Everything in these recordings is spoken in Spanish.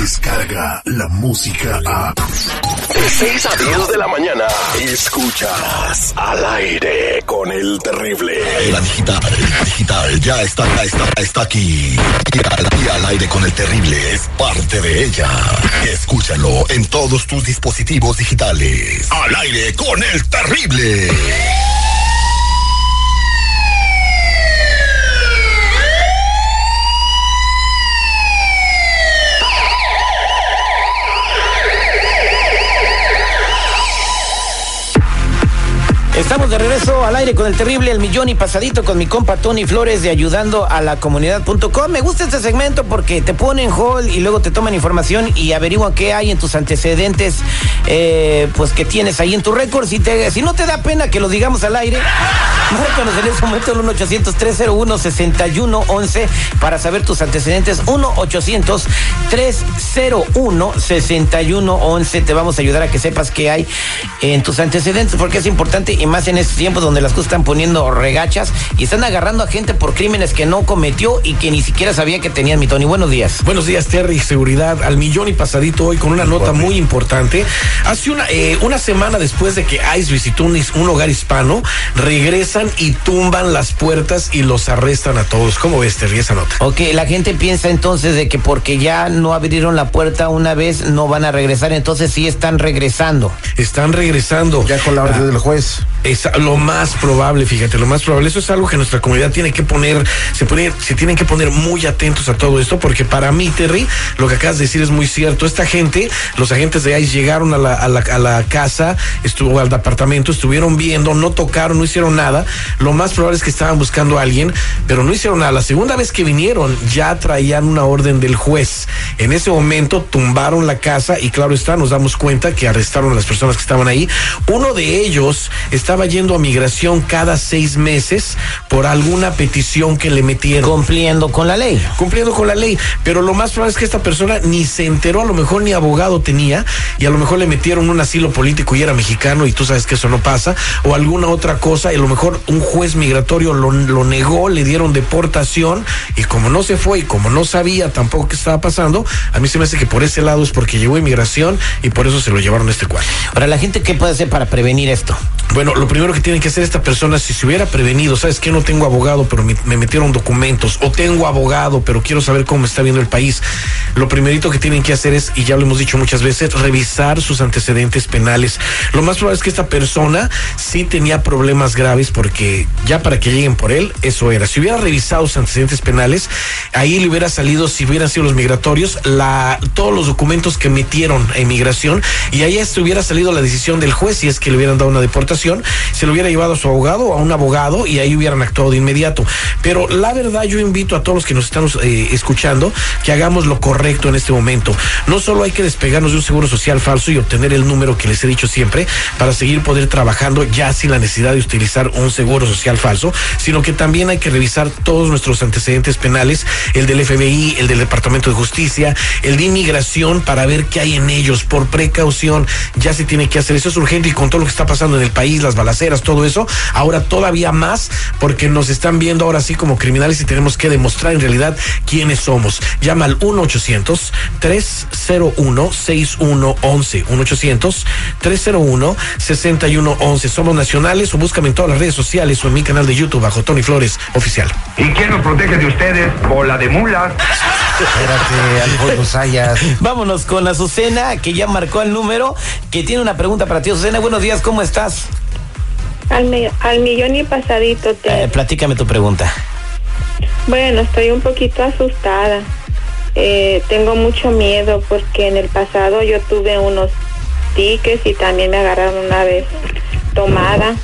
llega la música a... De 6 a 10 de la mañana, escuchas al aire con el terrible. La digital, digital, ya está, ya está, está aquí. Y al, y al aire con el terrible es parte de ella. Escúchalo en todos tus dispositivos digitales. Al aire con el terrible. Estamos de regreso al aire con el terrible El Millón y Pasadito con mi compa Tony Flores de ayudando a la comunidad.com. Me gusta este segmento porque te ponen hold y luego te toman información y averiguan qué hay en tus antecedentes, eh, pues que tienes ahí en tu récord. Si, si no te da pena que lo digamos al aire, márcanos en ese momento el 1-800-301-6111 para saber tus antecedentes. 1-800-301-6111. Te vamos a ayudar a que sepas qué hay en tus antecedentes porque es importante y más en estos tiempos donde las cosas están poniendo regachas y están agarrando a gente por crímenes que no cometió y que ni siquiera sabía que tenían mi Tony. Buenos días. Buenos días, Terry. Seguridad al millón y pasadito hoy con una nota muy importante. Hace una, eh, una semana después de que ICE visitó un, un hogar hispano, regresan y tumban las puertas y los arrestan a todos. ¿Cómo ves, Terry, esa nota? Ok, la gente piensa entonces de que porque ya no abrieron la puerta una vez no van a regresar, entonces sí están regresando. Están regresando. Ya con la orden del juez. Es lo más probable, fíjate, lo más probable. Eso es algo que nuestra comunidad tiene que poner, se, pone, se tienen que poner muy atentos a todo esto, porque para mí, Terry, lo que acabas de decir es muy cierto. Esta gente, los agentes de ICE llegaron a la, a la, a la casa, estuvo al departamento, estuvieron viendo, no tocaron, no hicieron nada. Lo más probable es que estaban buscando a alguien, pero no hicieron nada. La segunda vez que vinieron, ya traían una orden del juez. En ese momento tumbaron la casa y claro está, nos damos cuenta que arrestaron a las personas que estaban ahí. Uno de ellos estaba yendo a migración cada seis meses por alguna petición que le metieron. Cumpliendo con la ley. Cumpliendo con la ley. Pero lo más probable es que esta persona ni se enteró, a lo mejor ni abogado tenía, y a lo mejor le metieron un asilo político y era mexicano, y tú sabes que eso no pasa, o alguna otra cosa, y a lo mejor un juez migratorio lo, lo negó, le dieron deportación, y como no se fue y como no sabía tampoco qué estaba pasando, a mí se me hace que por ese lado es porque llegó inmigración y por eso se lo llevaron a este cuarto. Ahora, la gente, ¿qué puede hacer para prevenir esto? Bueno, lo primero que tiene que hacer esta persona, si se hubiera prevenido, sabes que no tengo abogado, pero me, me, metieron documentos, o tengo abogado, pero quiero saber cómo está viendo el país, lo primerito que tienen que hacer es, y ya lo hemos dicho muchas veces, revisar sus antecedentes penales. Lo más probable es que esta persona sí tenía problemas graves, porque ya para que lleguen por él, eso era. Si hubiera revisado sus antecedentes penales, ahí le hubiera salido, si hubieran sido los migratorios, la, todos los documentos que metieron a inmigración, y ahí hubiera salido la decisión del juez, si es que le hubieran dado una deportación se lo hubiera llevado a su abogado o a un abogado y ahí hubieran actuado de inmediato. Pero la verdad yo invito a todos los que nos estamos eh, escuchando que hagamos lo correcto en este momento. No solo hay que despegarnos de un seguro social falso y obtener el número que les he dicho siempre para seguir poder trabajando ya sin la necesidad de utilizar un seguro social falso, sino que también hay que revisar todos nuestros antecedentes penales, el del FBI, el del Departamento de Justicia, el de inmigración para ver qué hay en ellos por precaución. Ya se tiene que hacer eso es urgente y con todo lo que está pasando en el país las balaceras, todo eso, ahora todavía más porque nos están viendo ahora sí como criminales y tenemos que demostrar en realidad quiénes somos. Llama al 1-800-301-6111. 1-800-301-6111. Somos nacionales o búscame en todas las redes sociales o en mi canal de YouTube bajo Tony Flores Oficial. ¿Y quién nos protege de ustedes? Bola de mulas. Espérate. Vámonos con Azucena, que ya marcó el número, que tiene una pregunta para ti. Azucena, buenos días, ¿cómo estás? Al, al millón y pasadito. Te... Eh, platícame tu pregunta. Bueno, estoy un poquito asustada. Eh, tengo mucho miedo porque en el pasado yo tuve unos tickets y también me agarraron una vez tomada.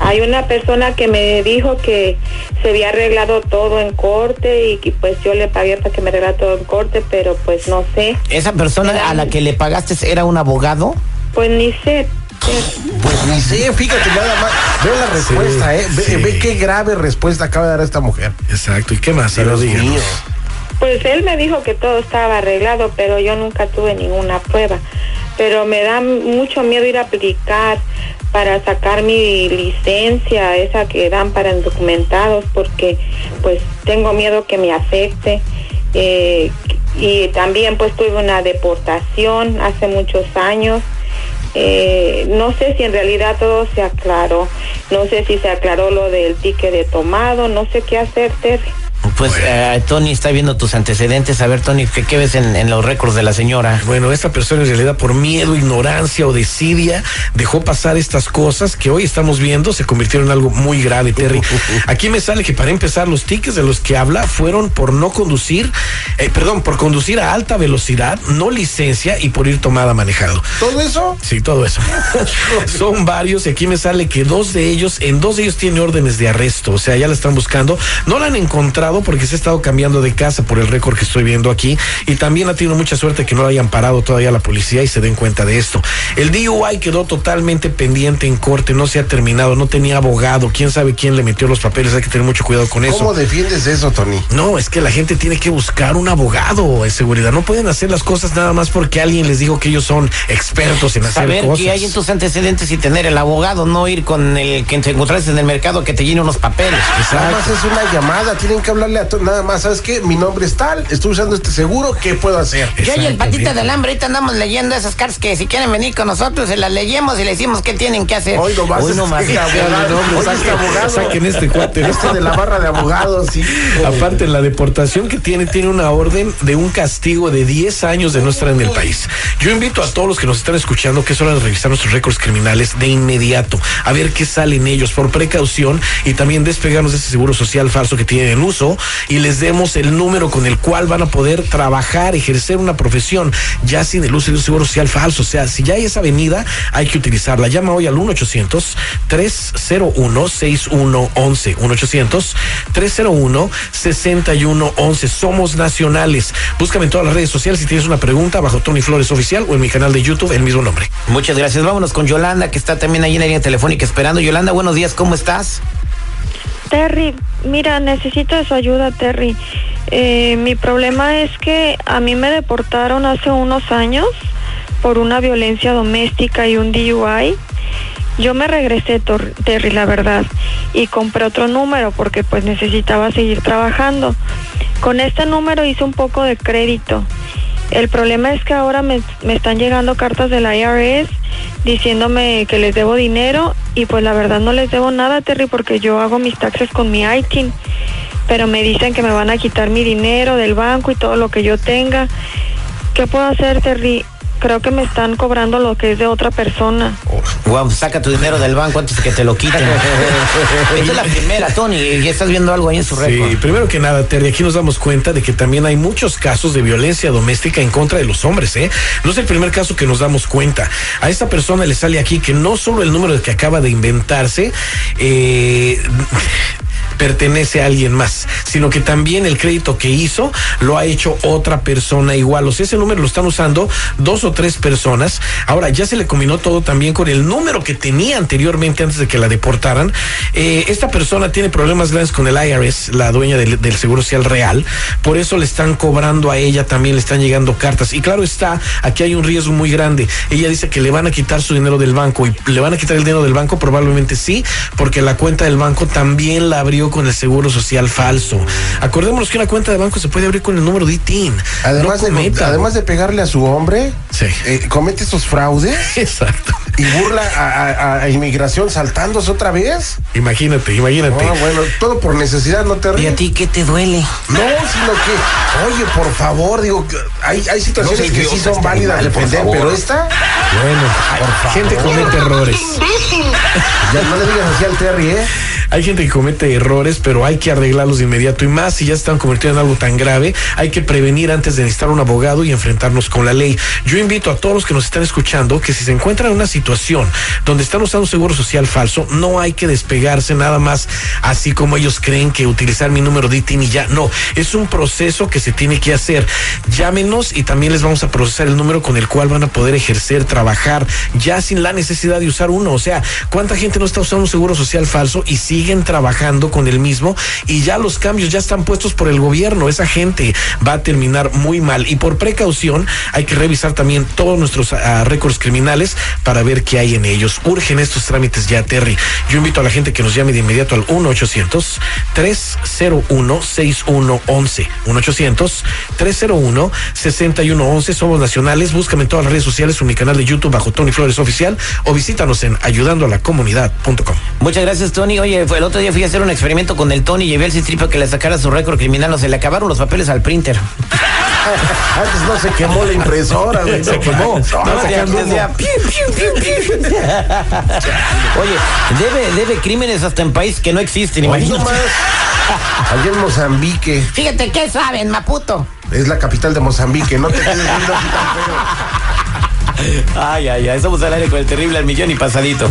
Hay una persona que me dijo que se había arreglado todo en corte y que pues yo le pagué para que me arreglara todo en corte, pero pues no sé. ¿Esa persona a la que le pagaste era un abogado? Pues ni sé. Pues ni sé, fíjate nada más. Ve la respuesta, ¿eh? Ve, sí. ve qué grave respuesta acaba de dar esta mujer. Exacto. ¿Y qué más? Ver, Dios díganos. mío. Pues él me dijo que todo estaba arreglado, pero yo nunca tuve ninguna prueba. Pero me da mucho miedo ir a aplicar para sacar mi licencia, esa que dan para indocumentados, porque pues tengo miedo que me afecte. eh, y también pues tuve una deportación hace muchos años. Eh, no sé si en realidad todo se aclaró, no sé si se aclaró lo del ticket de tomado, no sé qué hacer, Terry. Pues eh, Tony está viendo tus antecedentes. A ver, Tony, ¿qué, qué ves en, en los récords de la señora? Bueno, esta persona en realidad por miedo, ignorancia o desidia dejó pasar estas cosas que hoy estamos viendo, se convirtieron en algo muy grave, Terry. Aquí me sale que para empezar los tickets de los que habla fueron por no conducir, eh, perdón, por conducir a alta velocidad, no licencia y por ir tomada manejado. ¿Todo eso? Sí, todo eso. Son varios y aquí me sale que dos de ellos, en dos de ellos tiene órdenes de arresto, o sea, ya la están buscando. No la han encontrado porque se ha estado cambiando de casa por el récord que estoy viendo aquí y también ha tenido mucha suerte que no la hayan parado todavía la policía y se den cuenta de esto. El DUI quedó totalmente pendiente en corte, no se ha terminado, no tenía abogado, quién sabe quién le metió los papeles, hay que tener mucho cuidado con eso. ¿Cómo defiendes eso, Tony? No, es que la gente tiene que buscar un abogado de seguridad. No pueden hacer las cosas nada más porque alguien les dijo que ellos son expertos en hacer Saber cosas. qué hay en tus antecedentes y tener el abogado, no ir con el que te encontraste en el mercado que te llene unos papeles. Nada más es una llamada, tienen que hablarle a nada más, ¿sabes qué? Mi nombre es tal, estoy usando este seguro, ¿qué puedo hacer? Yo y el patita del hambre, ahorita andamos leyendo esas cartas que si quieren venir con nosotros, se las leemos y le decimos qué tienen que hacer. Hoy nomás Hoy nomás. este abogado, hoy este saquen- abogado. saquen este cuate. Este de la barra de abogados, sí. Aparte, la deportación que tiene, tiene una orden de un castigo de 10 años de no estar en el país. Yo invito a todos los que nos están escuchando que es hora de revisar nuestros récords criminales de inmediato, a ver qué salen ellos por precaución y también despegarnos de ese seguro social falso que tienen en uso y les demos el número con el cual van a poder trabajar, ejercer una profesión, ya sin el uso de un seguro social falso. O sea, si ya hay esa avenida, hay que utilizarla. Llama hoy al 1-800-301-6111. 1-800-301-6111. Somos nacionales. Búscame en todas las redes sociales si tienes una pregunta bajo Tony Flores Oficial o en mi canal de YouTube, el mismo nombre. Muchas gracias. Vámonos con Yolanda, que está también ahí en la línea telefónica esperando. Yolanda, buenos días, ¿cómo estás? Terry, mira, necesito de su ayuda, Terry. Eh, mi problema es que a mí me deportaron hace unos años por una violencia doméstica y un DUI. Yo me regresé, Terry, la verdad, y compré otro número porque pues necesitaba seguir trabajando. Con este número hice un poco de crédito. El problema es que ahora me, me están llegando cartas del IRS diciéndome que les debo dinero y pues la verdad no les debo nada, Terry, porque yo hago mis taxes con mi ITIN, pero me dicen que me van a quitar mi dinero del banco y todo lo que yo tenga. ¿Qué puedo hacer, Terry? Creo que me están cobrando lo que es de otra persona. Wow, saca tu dinero del banco antes de que te lo quiten. Esa es la primera, Tony, y estás viendo algo ahí en su récord. Sí, primero que nada, Terry, aquí nos damos cuenta de que también hay muchos casos de violencia doméstica en contra de los hombres, ¿eh? No es el primer caso que nos damos cuenta. A esta persona le sale aquí que no solo el número que acaba de inventarse, eh, pertenece a alguien más, sino que también el crédito que hizo lo ha hecho otra persona igual. O sea, ese número lo están usando dos o tres personas. Ahora ya se le combinó todo también con el número que tenía anteriormente antes de que la deportaran. Eh, esta persona tiene problemas grandes con el IRS, la dueña del, del Seguro Social Real. Por eso le están cobrando a ella, también le están llegando cartas. Y claro está, aquí hay un riesgo muy grande. Ella dice que le van a quitar su dinero del banco y le van a quitar el dinero del banco, probablemente sí, porque la cuenta del banco también la abrió con el Seguro Social falso. Acordémonos que una cuenta de banco se puede abrir con el número de ITIN. Además, No de, cometa. además de pegarle a su hombre, Sí. eh, comete estos fraudes Exacto. y burla a, a- a inmigración saltándose otra vez. Imagínate, imagínate. Ah, bueno, todo por necesidad, no te ¿Y a ríes. ti qué te duele? No, sino que, oye, por favor, digo, que hay, hay situaciones No, que sí son válidas por defender, favor. pero esta, Bueno, hay- gente comete errores. ya no le digas así al Terry, ¿eh? Hay gente que comete errores, pero hay que arreglarlos de inmediato. Y más si ya están convirtiendo en algo tan grave, hay que prevenir antes de necesitar un abogado y enfrentarnos con la ley. Yo invito a todos los que nos están escuchando que si se encuentran en una situación donde están usando un seguro social falso, no hay que despegarse nada más así como ellos creen que utilizar mi número de ITIN y ya. No, es un proceso que se tiene que hacer. Llámenos y también les vamos a procesar el número con el cual van a poder ejercer, trabajar, ya sin la necesidad de usar uno. O sea, ¿cuánta gente no está usando un seguro social falso y sigue siguen trabajando con el mismo y ya los cambios ya están puestos por el gobierno. Esa gente va a terminar muy mal y por precaución hay que revisar también todos nuestros ah, récords criminales para ver qué hay en ellos. Urgen estos trámites ya, Terry. Yo invito a la gente que nos llame de inmediato al 1-800-301-6111. 1-800-301-6111. Somos nacionales. Búscame en todas las redes sociales o mi canal de YouTube bajo Tony Flores Oficial o visítanos en ayudandoalacomunidad.com. Muchas gracias, Tony. Oye, fue el otro día fui a hacer un experimento con el Tony y llevé al Cistripa que le sacara su récord criminal. No se le acabaron los papeles al printer. Antes no se quemó la impresora, güey. Se quemó. No, decía, piu, piu, piu, piu. Oye, debe, debe crímenes hasta en países que no existen, imagínate. allá en Mozambique, Fíjate qué saben, Maputo. es la capital de Mozambique, no te quedes viendo así tan feo. Ay, ay, ay, somos al aire con el terrible al millón y pasadito.